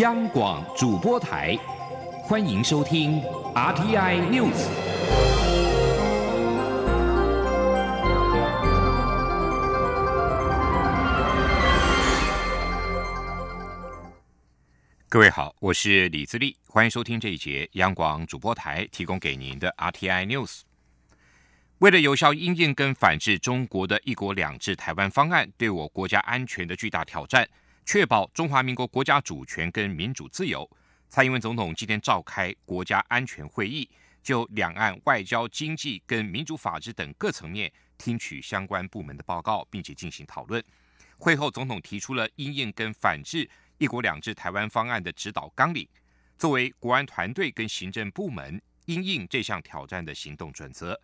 央广主播台，欢迎收听 RTI News。各位好，我是李自立，欢迎收听这一节央广主播台提供给您的 RTI News。为了有效应应跟反制中国的一国两制台湾方案对我国家安全的巨大挑战。确保中华民国国家主权跟民主自由，蔡英文总统今天召开国家安全会议，就两岸外交、经济跟民主法治等各层面听取相关部门的报告，并且进行讨论。会后，总统提出了应应跟反制“一国两制”台湾方案的指导纲领，作为国安团队跟行政部门应应这项挑战的行动准则，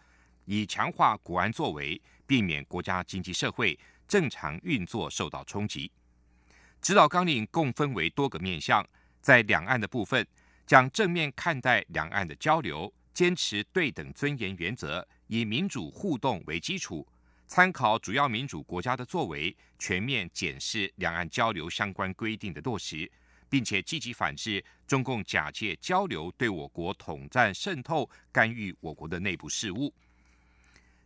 以强化国安作为，避免国家经济社会正常运作受到冲击。指导纲领共分为多个面向，在两岸的部分，将正面看待两岸的交流，坚持对等尊严原则，以民主互动为基础，参考主要民主国家的作为，全面检视两岸交流相关规定的落实，并且积极反制中共假借交流对我国统战渗透、干预我国的内部事务。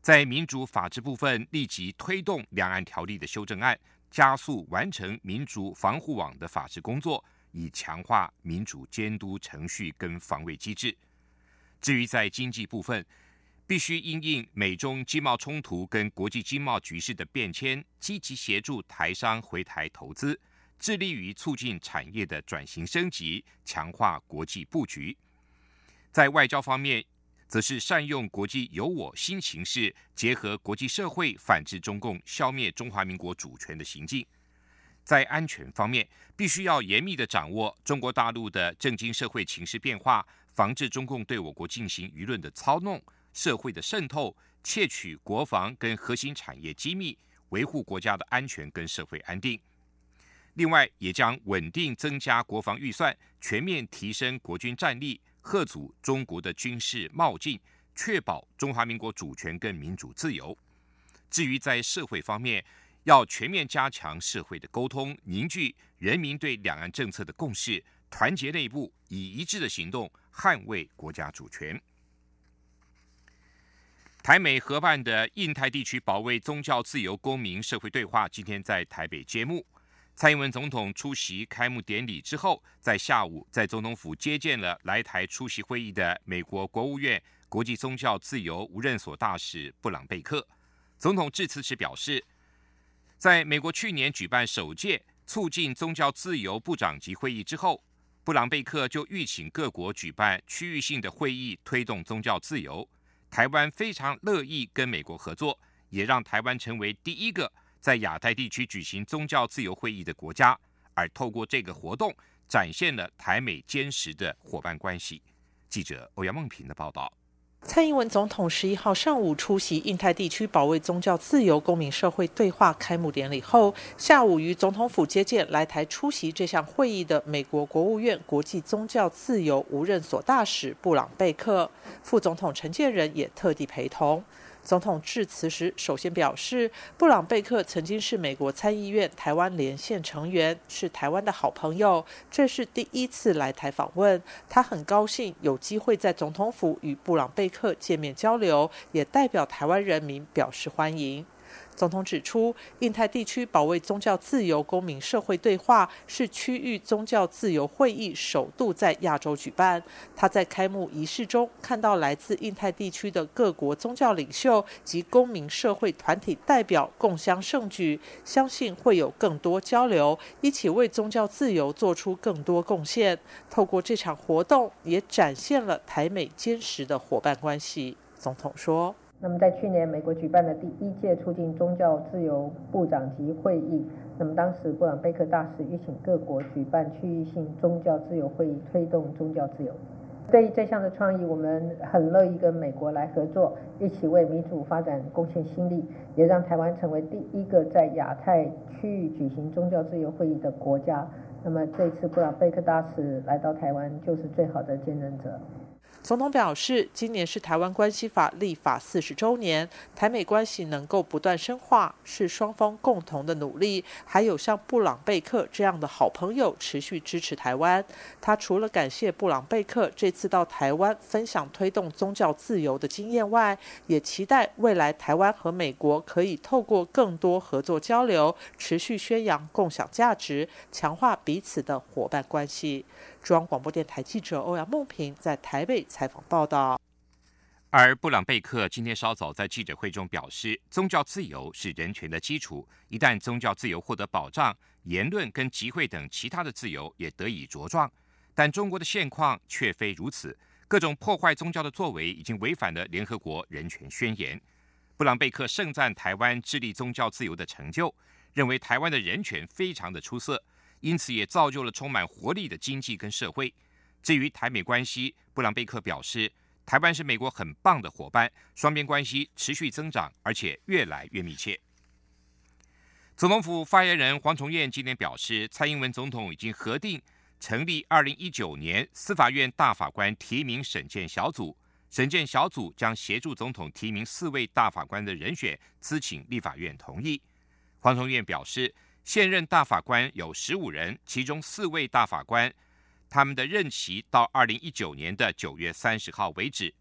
在民主法治部分，立即推动两岸条例的修正案。加速完成民主防护网的法制工作，以强化民主监督程序跟防卫机制。至于在经济部分，必须因应美中经贸冲突跟国际经贸局势的变迁，积极协助台商回台投资，致力于促进产业的转型升级，强化国际布局。在外交方面，则是善用国际有我新形势，结合国际社会反制中共、消灭中华民国主权的行径。在安全方面，必须要严密的掌握中国大陆的政经社会情势变化，防止中共对我国进行舆论的操弄、社会的渗透、窃取国防跟核心产业机密，维护国家的安全跟社会安定。另外，也将稳定增加国防预算，全面提升国军战力。贺阻中国的军事冒进，确保中华民国主权跟民主自由。至于在社会方面，要全面加强社会的沟通，凝聚人民对两岸政策的共识，团结内部，以一致的行动捍卫国家主权。台美合办的印太地区保卫宗教自由公民社会对话，今天在台北揭幕。蔡英文总统出席开幕典礼之后，在下午在总统府接见了来台出席会议的美国国务院国际宗教自由无任所大使布朗贝克。总统致辞时表示，在美国去年举办首届促进宗教自由部长级会议之后，布朗贝克就预请各国举办区域性的会议，推动宗教自由。台湾非常乐意跟美国合作，也让台湾成为第一个。在亚太地区举行宗教自由会议的国家，而透过这个活动，展现了台美坚实的伙伴关系。记者欧阳梦平的报道。蔡英文总统十一号上午出席印太地区保卫宗教自由公民社会对话开幕典礼后，下午于总统府接见来台出席这项会议的美国国务院国际宗教自由无任所大使布朗贝克，副总统陈建仁也特地陪同。总统致辞时，首先表示，布朗贝克曾经是美国参议院台湾连线成员，是台湾的好朋友。这是第一次来台访问，他很高兴有机会在总统府与布朗贝克见面交流，也代表台湾人民表示欢迎。总统指出，印太地区保卫宗教自由公民社会对话是区域宗教自由会议首度在亚洲举办。他在开幕仪式中看到来自印太地区的各国宗教领袖及公民社会团体代表共襄盛举，相信会有更多交流，一起为宗教自由做出更多贡献。透过这场活动，也展现了台美坚实的伙伴关系。总统说。那么，在去年美国举办的第一届促进宗教自由部长级会议，那么当时布朗贝克大使邀请各国举办区域性宗教自由会议，推动宗教自由。对于这项的创意，我们很乐意跟美国来合作，一起为民主发展贡献心力，也让台湾成为第一个在亚太区域举行宗教自由会议的国家。那么，这次布朗贝克大使来到台湾，就是最好的见证者。总统表示，今年是台湾关系法立法四十周年，台美关系能够不断深化，是双方共同的努力。还有像布朗贝克这样的好朋友持续支持台湾。他除了感谢布朗贝克这次到台湾分享推动宗教自由的经验外，也期待未来台湾和美国可以透过更多合作交流，持续宣扬共享价值，强化彼此的伙伴关系。中央广播电台记者欧阳梦平在台北采访报道。而布朗贝克今天稍早在记者会中表示，宗教自由是人权的基础，一旦宗教自由获得保障，言论跟集会等其他的自由也得以茁壮。但中国的现况却非如此，各种破坏宗教的作为已经违反了联合国人权宣言。布朗贝克盛赞台湾致力宗教自由的成就，认为台湾的人权非常的出色。因此，也造就了充满活力的经济跟社会。至于台美关系，布朗贝克表示，台湾是美国很棒的伙伴，双边关系持续增长，而且越来越密切。总统府发言人黄崇彦今天表示，蔡英文总统已经核定成立二零一九年司法院大法官提名审荐小组，审荐小组将协助总统提名四位大法官的人选，咨请立法院同意。黄崇彦表示。现任大法官有十五人，其中四位大法官，他们的任期到二零一九年的九月三十号为止。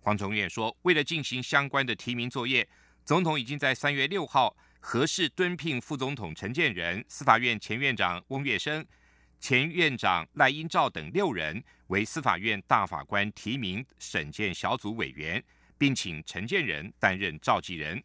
黄崇彦说，为了进行相关的提名作业，总统已经在三月六号核示敦聘副总统陈建仁、司法院前院长翁月生、前院长赖英照等六人为司法院大法官提名审荐小组委员，并请陈建仁担任召集人。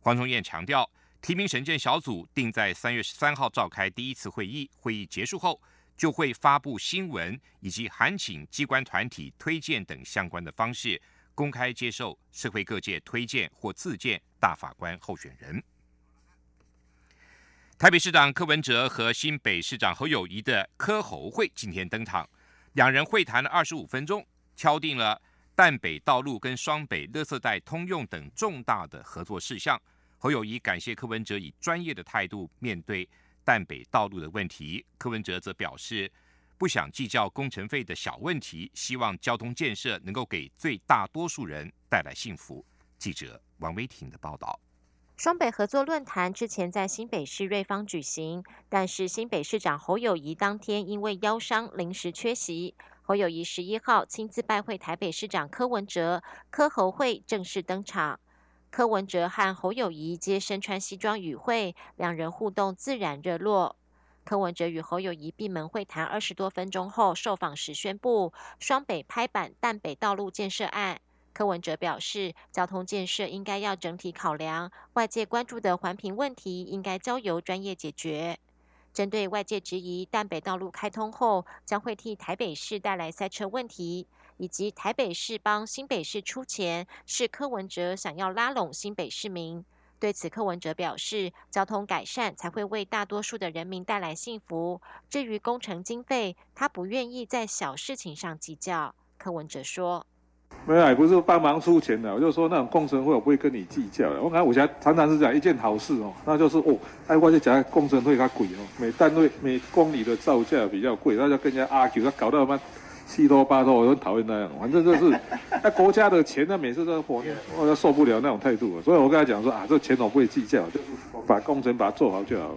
黄崇彦强调。提名审荐小组定在三月十三号召开第一次会议，会议结束后就会发布新闻以及函请机关团体推荐等相关的方式，公开接受社会各界推荐或自荐大法官候选人。台北市长柯文哲和新北市长侯友谊的柯侯会今天登场，两人会谈了二十五分钟，敲定了淡北道路跟双北垃圾袋通用等重大的合作事项。侯友谊感谢柯文哲以专业的态度面对淡北道路的问题，柯文哲则表示不想计较工程费的小问题，希望交通建设能够给最大多数人带来幸福。记者王威婷的报道。双北合作论坛之前在新北市瑞芳举行，但是新北市长侯友谊当天因为腰伤临时缺席。侯友谊十一号亲自拜会台北市长柯文哲，柯侯会正式登场。柯文哲和侯友谊皆身穿西装与会，两人互动自然热络。柯文哲与侯友谊闭门会谈二十多分钟后，受访时宣布双北拍板淡北道路建设案。柯文哲表示，交通建设应该要整体考量，外界关注的环评问题应该交由专业解决。针对外界质疑淡北道路开通后将会替台北市带来塞车问题。以及台北市帮新北市出钱，是柯文哲想要拉拢新北市民。对此，柯文哲表示，交通改善才会为大多数的人民带来幸福。至于工程经费，他不愿意在小事情上计较。柯文哲说：“没有，不是帮忙出钱的，我就说那种工程费我不会跟你计较的。我看我现在常常是讲一件好事哦，那就是哦，哎，我就讲工程费它贵哦，每单位每公里的造价比较贵，那就跟人家阿 Q，他搞到什七多八多，我很讨厌那样。反正就是，那国家的钱，呢每次都火，我都受不了那种态度。所以我跟他讲说啊，这钱我不会计较，就把工程把它做好就好了。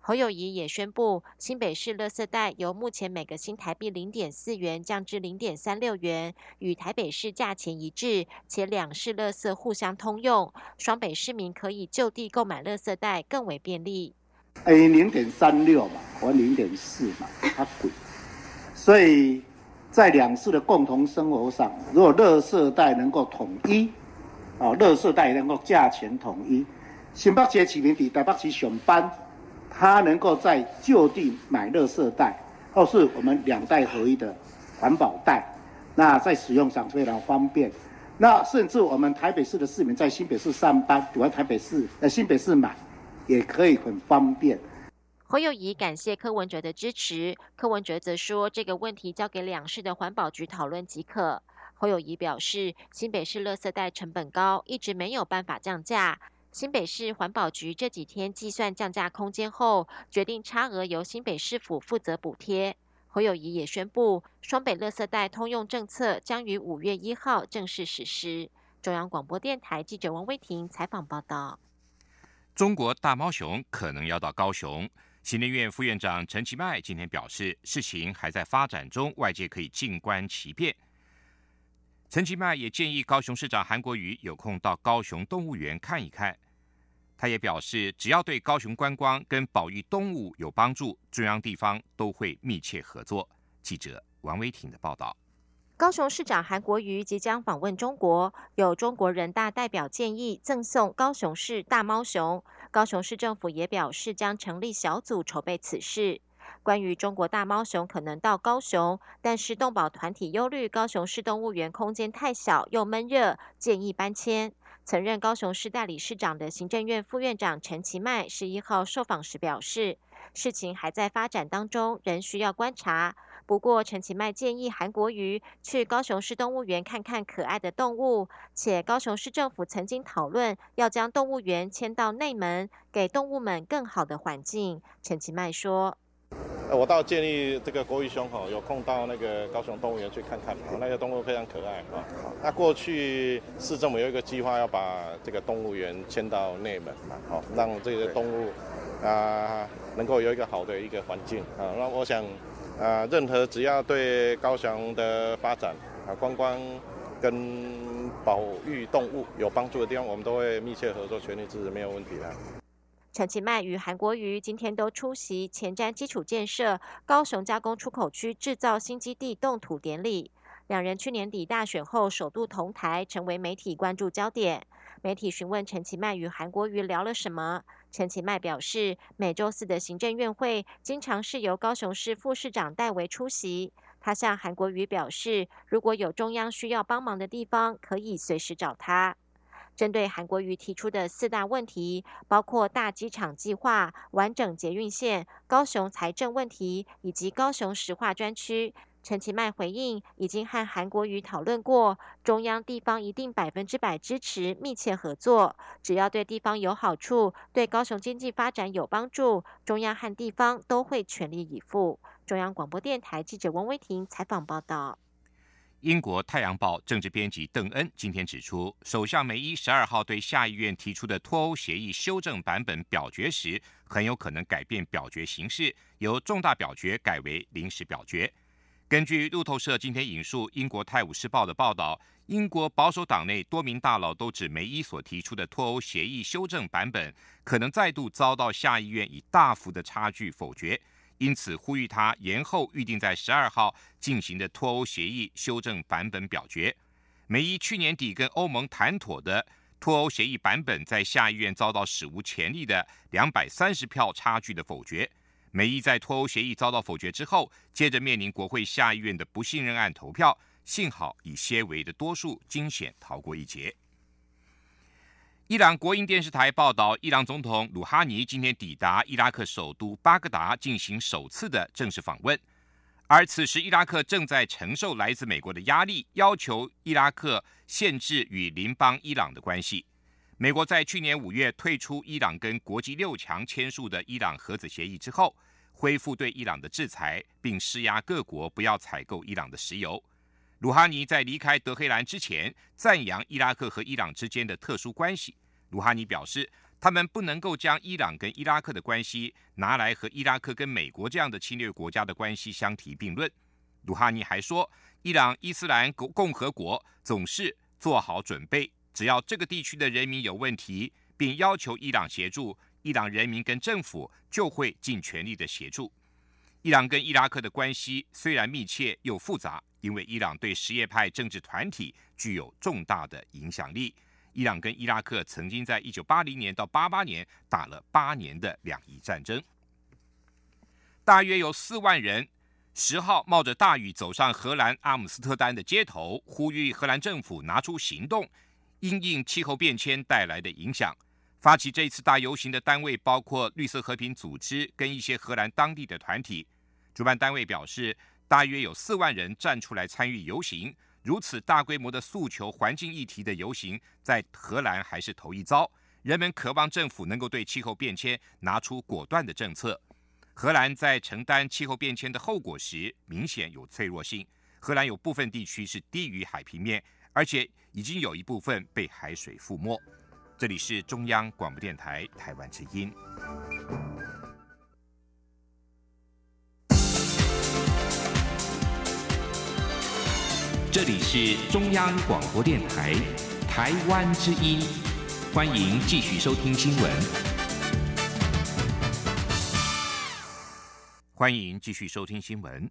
侯友谊也宣布，新北市垃圾袋由目前每个新台币零点四元降至零点三六元，与台北市价钱一致，且两市垃圾互相通用，双北市民可以就地购买垃圾袋，更为便利。哎零点三六嘛，我零点四嘛，它贵，所以。在两市的共同生活上，如果垃圾袋能够统一，哦，垃圾袋能够价钱统一，新北市市民伫台北市上班，他能够在就地买垃圾袋，或是我们两袋合一的环保袋，那在使用上非常方便。那甚至我们台北市的市民在新北市上班，主要台北市呃新北市买，也可以很方便。侯友谊感谢柯文哲的支持，柯文哲则说这个问题交给两市的环保局讨论即可。侯友谊表示，新北市垃圾袋成本高，一直没有办法降价。新北市环保局这几天计算降价空间后，决定差额由新北市府负责补贴。侯友谊也宣布，双北垃圾袋通用政策将于五月一号正式实施。中央广播电台记者王威婷采访报道。中国大猫熊可能要到高雄，行政院副院长陈其迈今天表示，事情还在发展中，外界可以静观其变。陈其迈也建议高雄市长韩国瑜有空到高雄动物园看一看。他也表示，只要对高雄观光跟保育动物有帮助，中央地方都会密切合作。记者王威婷的报道。高雄市长韩国瑜即将访问中国，有中国人大代表建议赠送高雄市大猫熊，高雄市政府也表示将成立小组筹备此事。关于中国大猫熊可能到高雄，但是动保团体忧虑高雄市动物园空间太小又闷热，建议搬迁。曾任高雄市代理市长的行政院副院长陈其迈十一号受访时表示，事情还在发展当中，仍需要观察。不过，陈其迈建议韩国瑜去高雄市动物园看看可爱的动物，且高雄市政府曾经讨论要将动物园迁到内门，给动物们更好的环境。陈其迈说。我倒建议这个国语兄哈，有空到那个高雄动物园去看看，那些动物非常可爱啊。那过去市政府有一个计划，要把这个动物园迁到内门嘛，好，让这些动物啊能够有一个好的一个环境啊。那我想啊，任何只要对高雄的发展啊、观光跟保育动物有帮助的地方，我们都会密切合作，全力支持，没有问题的。陈其迈与韩国瑜今天都出席前瞻基础建设高雄加工出口区制造新基地动土典礼。两人去年底大选后首度同台，成为媒体关注焦点。媒体询问陈其迈与韩国瑜聊了什么，陈其迈表示，每周四的行政院会经常是由高雄市副市长代为出席。他向韩国瑜表示，如果有中央需要帮忙的地方，可以随时找他。针对韩国瑜提出的四大问题，包括大机场计划、完整捷运线、高雄财政问题以及高雄石化专区，陈其迈回应已经和韩国瑜讨论过，中央地方一定百分之百支持密切合作，只要对地方有好处、对高雄经济发展有帮助，中央和地方都会全力以赴。中央广播电台记者王威婷采访报道。英国《太阳报》政治编辑邓恩今天指出，首相梅伊十二号对下议院提出的脱欧协议修正版本表决时，很有可能改变表决形式，由重大表决改为临时表决。根据路透社今天引述英国《泰晤士报》的报道，英国保守党内多名大佬都指梅伊所提出的脱欧协议修正版本可能再度遭到下议院以大幅的差距否决。因此，呼吁他延后预定在十二号进行的脱欧协议修正版本表决。梅伊去年底跟欧盟谈妥的脱欧协议版本，在下议院遭到史无前例的两百三十票差距的否决。梅伊在脱欧协议遭到否决之后，接着面临国会下议院的不信任案投票，幸好以些微的多数惊险逃过一劫。伊朗国营电视台报道，伊朗总统鲁哈尼今天抵达伊拉克首都巴格达进行首次的正式访问。而此时，伊拉克正在承受来自美国的压力，要求伊拉克限制与邻邦伊朗的关系。美国在去年五月退出伊朗跟国际六强签署的伊朗核子协议之后，恢复对伊朗的制裁，并施压各国不要采购伊朗的石油。鲁哈尼在离开德黑兰之前，赞扬伊拉克和伊朗之间的特殊关系。鲁哈尼表示，他们不能够将伊朗跟伊拉克的关系拿来和伊拉克跟美国这样的侵略国家的关系相提并论。鲁哈尼还说，伊朗伊斯兰共和国总是做好准备，只要这个地区的人民有问题，并要求伊朗协助，伊朗人民跟政府就会尽全力的协助。伊朗跟伊拉克的关系虽然密切又复杂，因为伊朗对什叶派政治团体具有重大的影响力。伊朗跟伊拉克曾经在一九八零年到八八年打了八年的两伊战争。大约有四万人十号冒着大雨走上荷兰阿姆斯特丹的街头，呼吁荷兰政府拿出行动，因应气候变迁带来的影响。发起这次大游行的单位包括绿色和平组织跟一些荷兰当地的团体。主办单位表示，大约有四万人站出来参与游行。如此大规模的诉求环境议题的游行，在荷兰还是头一遭。人们渴望政府能够对气候变迁拿出果断的政策。荷兰在承担气候变迁的后果时，明显有脆弱性。荷兰有部分地区是低于海平面，而且已经有一部分被海水覆没。这里是中央广播电台台湾之音。这里是中央广播电台台湾之音，欢迎继续收听新闻。欢迎继续收听新闻。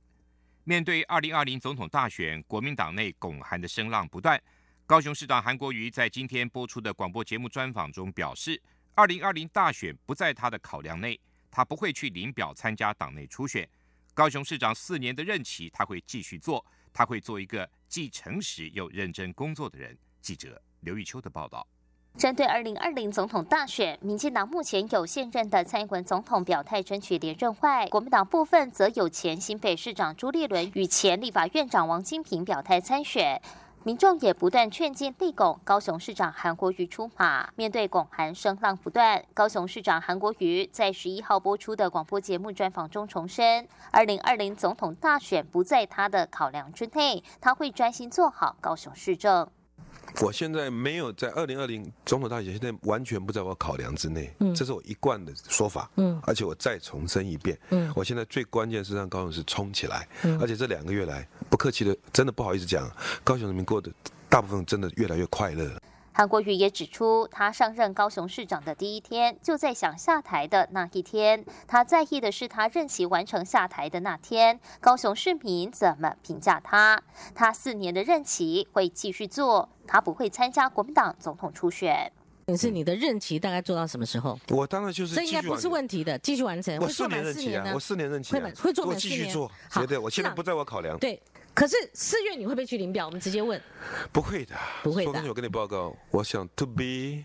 面对二零二零总统大选，国民党内拱韩的声浪不断。高雄市长韩国瑜在今天播出的广播节目专访中表示，二零二零大选不在他的考量内，他不会去领表参加党内初选。高雄市长四年的任期，他会继续做，他会做一个既诚实又认真工作的人。记者刘玉秋的报道。针对二零二零总统大选，民进党目前有现任的蔡英文总统表态争取连任外，国民党部分则有前新北市长朱立伦与前立法院长王金平表态参选。民众也不断劝进立拱高雄市长韩国瑜出马。面对拱韩声浪不断，高雄市长韩国瑜在十一号播出的广播节目专访中重申，二零二零总统大选不在他的考量之内，他会专心做好高雄市政。我现在没有在二零二零总统大选，现在完全不在我考量之内，嗯，这是我一贯的说法，嗯，而且我再重申一遍，嗯，我现在最关键是让高雄市冲起来，嗯，而且这两个月来，不客气的，真的不好意思讲，高雄人民过得大部分真的越来越快乐。韩国瑜也指出，他上任高雄市长的第一天，就在想下台的那一天。他在意的是，他任期完成下台的那天，高雄市民怎么评价他？他四年的任期会继续做，他不会参加国民党总统初选。可是你的任期大概做到什么时候？我当然就是这应该不是问题的，继续完成。我四年任期啊，我四年任期会会做满四年，绝对。我现在不在我考量。对。可是四月你会不会去领表？我们直接问。不会的，不会的。我跟你报告，我想 to be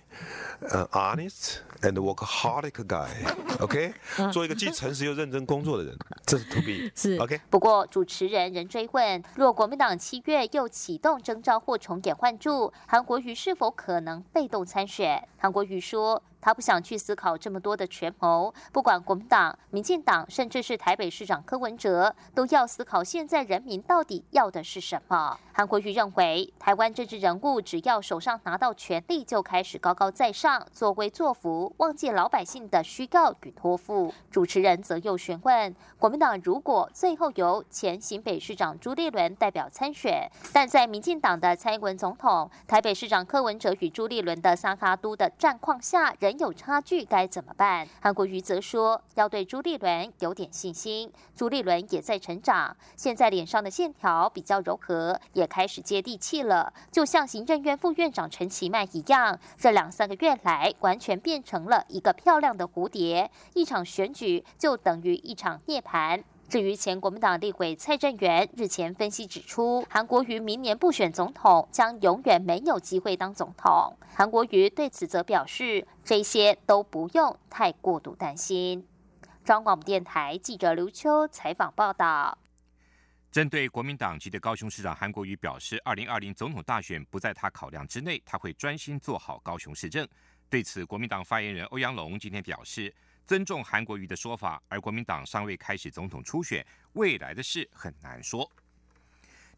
an honest and workaholic guy，OK，做一个既诚实又认真工作的人，这是 to be 是 OK。不过主持人仍追问：若国民党七月又启动征召或重点换注，韩国瑜是否可能被动参选？韩国瑜说。他不想去思考这么多的权谋，不管国民党、民进党，甚至是台北市长柯文哲，都要思考现在人民到底要的是什么。韩国瑜认为，台湾政治人物只要手上拿到权力，就开始高高在上、作威作福，忘记老百姓的需告与托付。主持人则又询问，国民党如果最后由前新北市长朱立伦代表参选，但在民进党的蔡英文总统、台北市长柯文哲与朱立伦的萨卡都的战况下，人。有差距该怎么办？韩国瑜则说要对朱立伦有点信心。朱立伦也在成长，现在脸上的线条比较柔和，也开始接地气了。就像行政院副院长陈其迈一样，这两三个月来完全变成了一个漂亮的蝴蝶。一场选举就等于一场涅槃。至于前国民党立委蔡正元日前分析指出，韩国瑜明年不选总统，将永远没有机会当总统。韩国瑜对此则表示，这些都不用太过度担心。中央广播电台记者刘秋采访报道。针对国民党籍的高雄市长韩国瑜表示，二零二零总统大选不在他考量之内，他会专心做好高雄市政。对此，国民党发言人欧阳龙今天表示。尊重韩国瑜的说法，而国民党尚未开始总统初选，未来的事很难说。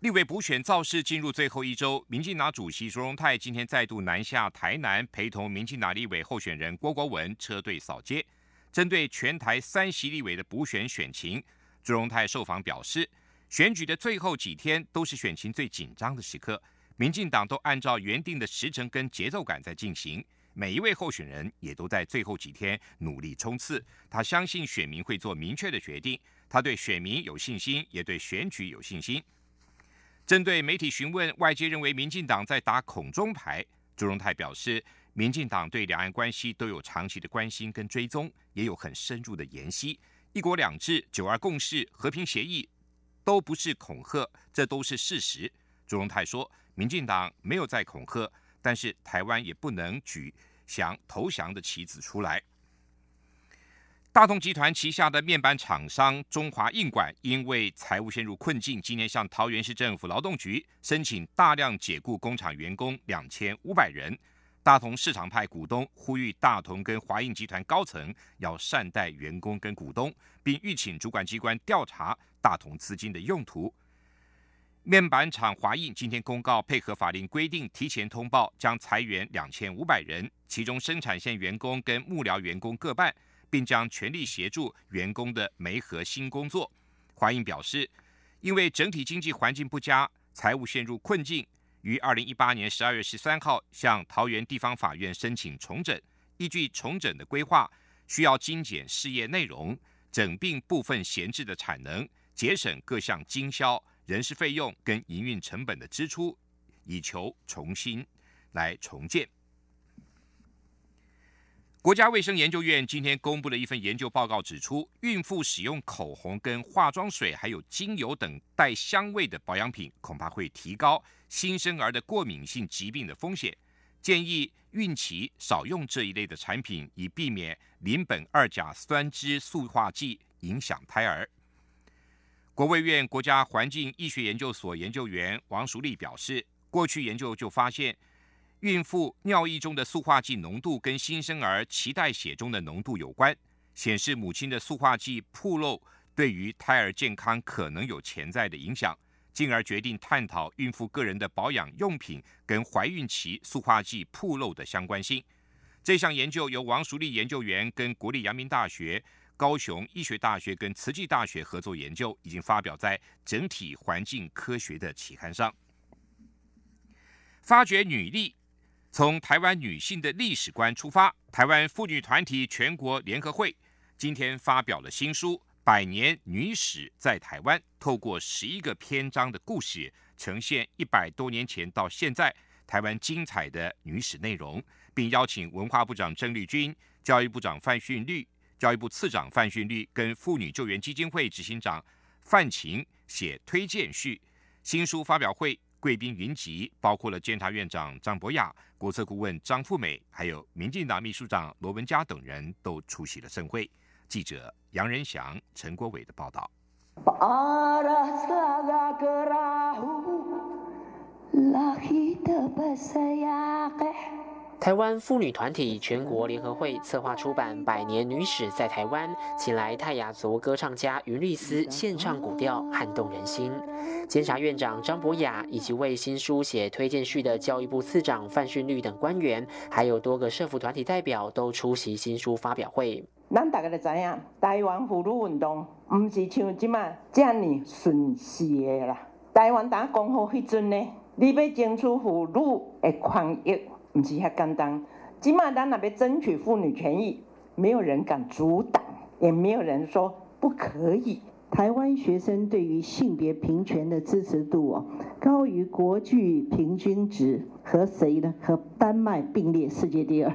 立委补选造势进入最后一周，民进党主席朱荣泰今天再度南下台南，陪同民进党立委候选人郭国文车队扫街。针对全台三席立委的补选选情，朱荣泰受访表示，选举的最后几天都是选情最紧张的时刻，民进党都按照原定的时程跟节奏感在进行。每一位候选人也都在最后几天努力冲刺。他相信选民会做明确的决定，他对选民有信心，也对选举有信心。针对媒体询问，外界认为民进党在打恐中牌，朱荣泰表示，民进党对两岸关系都有长期的关心跟追踪，也有很深入的研析。一国两制、九二共识、和平协议都不是恐吓，这都是事实。朱荣泰说，民进党没有在恐吓。但是台湾也不能举降投降的棋子出来。大同集团旗下的面板厂商中华印管因为财务陷入困境，今年向桃园市政府劳动局申请大量解雇工厂员工两千五百人。大同市场派股东呼吁大同跟华映集团高层要善待员工跟股东，并预请主管机关调查大同资金的用途。面板厂华映今天公告，配合法令规定，提前通报将裁员两千五百人，其中生产线员工跟幕僚员工各半，并将全力协助员工的煤核新工作。华映表示，因为整体经济环境不佳，财务陷入困境，于二零一八年十二月十三号向桃园地方法院申请重整。依据重整的规划，需要精简事业内容，整并部分闲置的产能，节省各项经销。人事费用跟营运成本的支出，以求重新来重建。国家卫生研究院今天公布了一份研究报告，指出孕妇使用口红、跟化妆水，还有精油等带香味的保养品，恐怕会提高新生儿的过敏性疾病的风险。建议孕期少用这一类的产品，以避免邻苯二甲酸酯塑化剂影响胎儿。国卫院国家环境医学研究所研究员王淑丽表示，过去研究就发现，孕妇尿液中的塑化剂浓度跟新生儿脐带血中的浓度有关，显示母亲的塑化剂暴露对于胎儿健康可能有潜在的影响，进而决定探讨孕妇个人的保养用品跟怀孕期塑化剂暴露的相关性。这项研究由王淑丽研究员跟国立阳明大学。高雄医学大学跟慈济大学合作研究，已经发表在整体环境科学的期刊上。发掘女力，从台湾女性的历史观出发，台湾妇女团体全国联合会今天发表了新书《百年女史在台湾》，透过十一个篇章的故事，呈现一百多年前到现在台湾精彩的女史内容，并邀请文化部长郑丽君、教育部长范训律。教育部次长范训律跟妇女救援基金会执行长范晴写推荐序。新书发表会贵宾云集，包括了监察院长张博雅、国策顾问张富美，还有民进党秘书长罗文嘉等人都出席了盛会。记者杨仁祥、陈国伟的报道。台湾妇女团体全国联合会策划出版《百年女史在台湾》，请来泰雅族歌唱家云丽丝献唱古调，撼动人心。监察院长张博雅以及为新书写推荐序的教育部次长范训律等官员，还有多个社服团体代表都出席新书发表会。咱大家都知影，台湾妇女运动唔是像即马这样顺势的啦。台湾打讲好迄阵呢，你要争取妇女的权益。唔是遐简单，即码咱那边争取妇女权益，没有人敢阻挡，也没有人说不可以。台湾学生对于性别平权的支持度哦，高于国际平均值，和谁呢？和丹麦并列世界第二。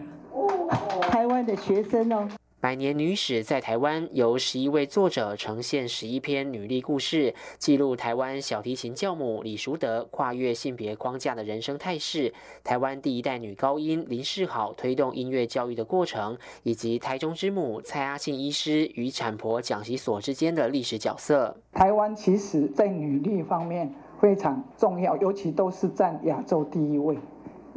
台湾的学生哦。百年女史在台湾由十一位作者呈现十一篇女力故事，记录台湾小提琴教母李淑德跨越性别框架的人生态势，台湾第一代女高音林世好推动音乐教育的过程，以及台中之母蔡阿信医师与产婆蒋习所之间的历史角色。台湾其实在女力方面非常重要，尤其都是占亚洲第一位。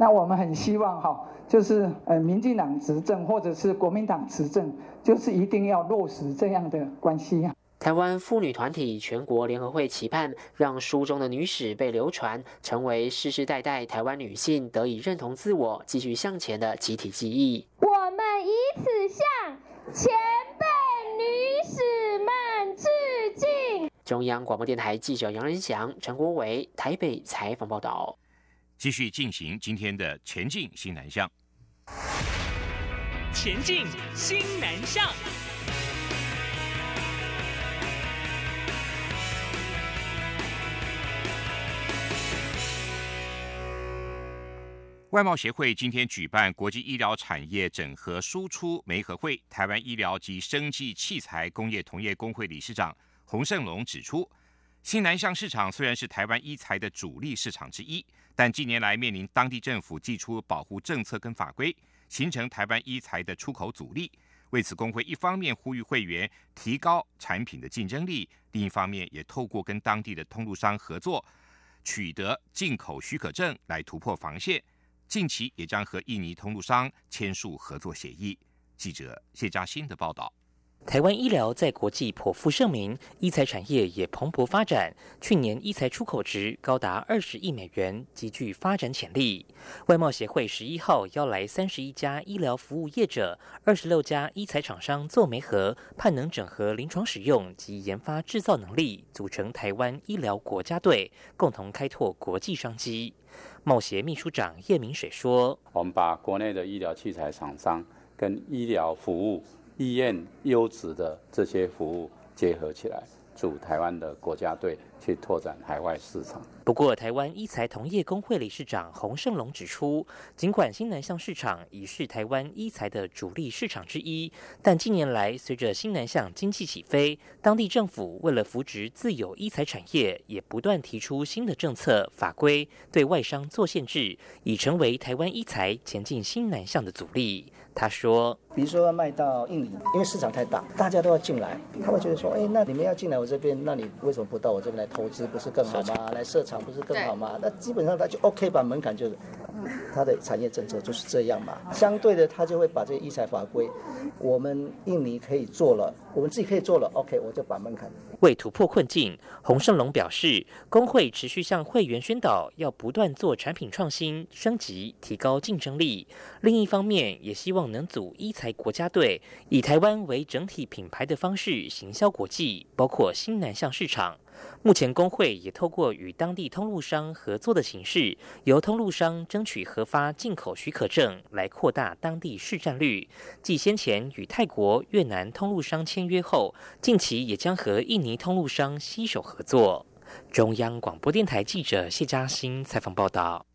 那我们很希望哈。就是呃，民进党执政或者是国民党执政，就是一定要落实这样的关系啊。台湾妇女团体全国联合会期盼，让书中的女史被流传，成为世世代代台湾女性得以认同自我、继续向前的集体记忆。我们以此向前辈女史们致敬。中央广播电台记者杨仁祥、陈国伟台北采访报道。继续进行今天的前进新南向。前进，新南向。外贸协会今天举办国际医疗产业整合输出媒合会，台湾医疗及生技器材工业同业工会理事长洪胜龙指出，新南向市场虽然是台湾医材的主力市场之一，但近年来面临当地政府寄出保护政策跟法规。形成台湾医材的出口阻力。为此，工会一方面呼吁会员提高产品的竞争力，另一方面也透过跟当地的通路商合作，取得进口许可证来突破防线。近期也将和印尼通路商签署合作协议。记者谢嘉欣的报道。台湾医疗在国际颇负盛名，医材产业也蓬勃发展。去年医材出口值高达二十亿美元，极具发展潜力。外贸协会十一号邀来三十一家医疗服务业者、二十六家医材厂商做媒合，盼能整合临床使用及研发制造能力，组成台湾医疗国家队，共同开拓国际商机。贸协秘书长叶明水说：“我们把国内的医疗器材厂商跟医疗服务。”医院优质的这些服务结合起来，组台湾的国家队去拓展海外市场。不过，台湾医材同业工会理事长洪胜龙指出，尽管新南向市场已是台湾医材的主力市场之一，但近年来随着新南向经济起飞，当地政府为了扶植自有医材产业，也不断提出新的政策法规，对外商做限制，已成为台湾医材前进新南向的阻力。他说：“比如说要卖到印尼，因为市场太大，大家都要进来，他会觉得说，哎，那你们要进来我这边，那你为什么不到我这边来投资，不是更好吗？来设厂不是更好吗？那基本上他就 OK 把门槛就是。”他的产业政策就是这样嘛，相对的，他就会把这些医材法规，我们印尼可以做了，我们自己可以做了，OK，我就把门槛。为突破困境，洪胜龙表示，工会持续向会员宣导，要不断做产品创新、升级、提高竞争力。另一方面，也希望能组医台国家队，以台湾为整体品牌的方式行销国际，包括新南向市场。目前工会也透过与当地通路商合作的形式，由通路商争取核发进口许可证，来扩大当地市占率。继先前与泰国、越南通路商签约后，近期也将和印尼通路商携手合作。中央广播电台记者谢嘉欣采访报道。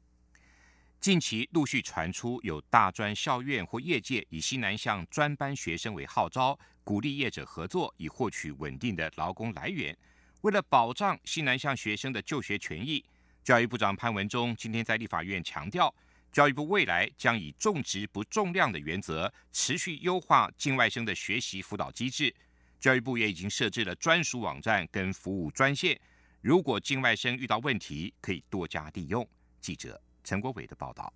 近期陆续传出有大专校院或业界以西南向专班学生为号召，鼓励业者合作，以获取稳定的劳工来源。为了保障西南向学生的就学权益，教育部长潘文忠今天在立法院强调，教育部未来将以重质不重量的原则，持续优化境外生的学习辅导机制。教育部也已经设置了专属网站跟服务专线，如果境外生遇到问题，可以多加利用。记者陈国伟的报道。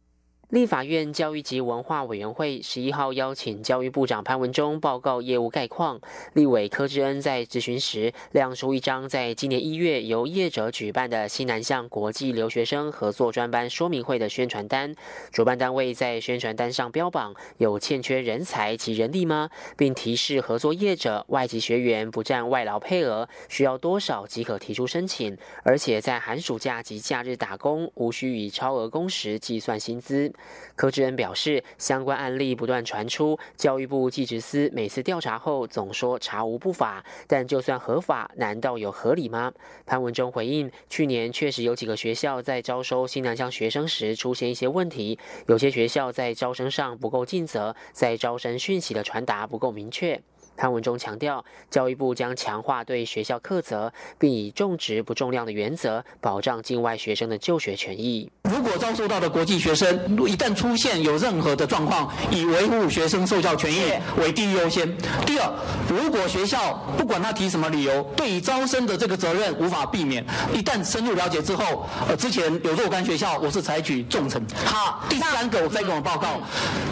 立法院教育及文化委员会十一号邀请教育部长潘文忠报告业务概况。立委柯志恩在质询时亮出一张在今年一月由业者举办的西南向国际留学生合作专班说明会的宣传单。主办单位在宣传单上标榜有欠缺人才及人力吗？并提示合作业者外籍学员不占外劳配额，需要多少即可提出申请，而且在寒暑假及假日打工无需以超额工时计算薪资。柯志恩表示，相关案例不断传出，教育部技职司每次调查后总说查无不法，但就算合法，难道有合理吗？潘文忠回应，去年确实有几个学校在招收新南向学生时出现一些问题，有些学校在招生上不够尽责，在招生讯息的传达不够明确。潘文忠强调，教育部将强化对学校课责，并以重质不重量的原则，保障境外学生的就学权益。如果遭受到的国际学生一旦出现有任何的状况，以维护学生受教权益为第一优先。第二，如果学校不管他提什么理由，对于招生的这个责任无法避免，一旦深入了解之后，呃，之前有若干学校我是采取重惩。好，第三个我再跟我报告，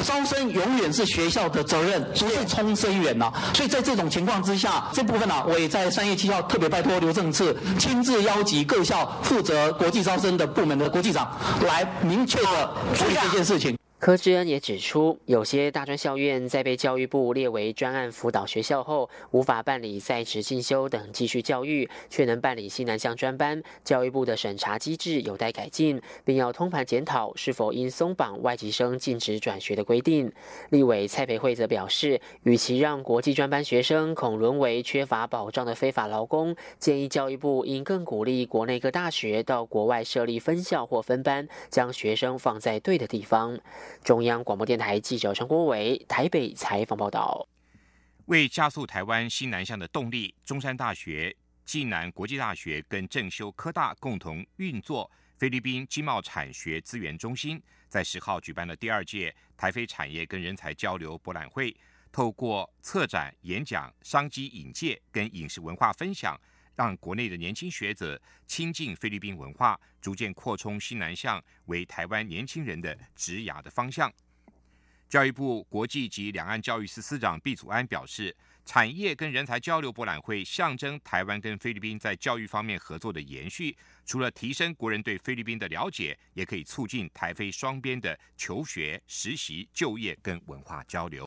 招生永远是学校的责任，不是冲生源呐。所以在这种情况之下，这部分呢，我也在三月七号特别拜托刘正次亲自邀集各校负责国际招生的部门的国际长来明确的处理这件事情。柯志恩也指出，有些大专校院在被教育部列为专案辅导学校后，无法办理在职进修等继续教育，却能办理西南向专班。教育部的审查机制有待改进，并要通盘检讨是否应松绑外籍生禁止转学的规定。立委蔡培慧则表示，与其让国际专班学生恐沦为缺乏保障的非法劳工，建议教育部应更鼓励国内各大学到国外设立分校或分班，将学生放在对的地方。中央广播电台记者陈国伟台北采访报道：为加速台湾西南向的动力，中山大学、暨南国际大学跟正修科大共同运作菲律宾经贸产学资源中心，在十号举办了第二届台非产业跟人才交流博览会，透过策展、演讲、商机引介跟影视文化分享，让国内的年轻学者亲近菲律宾文化，逐渐扩充西南向为台湾年轻人的职涯的方向。教育部国际及两岸教育司司长毕祖安表示，产业跟人才交流博览会象征台湾跟菲律宾在教育方面合作的延续。除了提升国人对菲律宾的了解，也可以促进台菲双边的求学、实习、就业跟文化交流。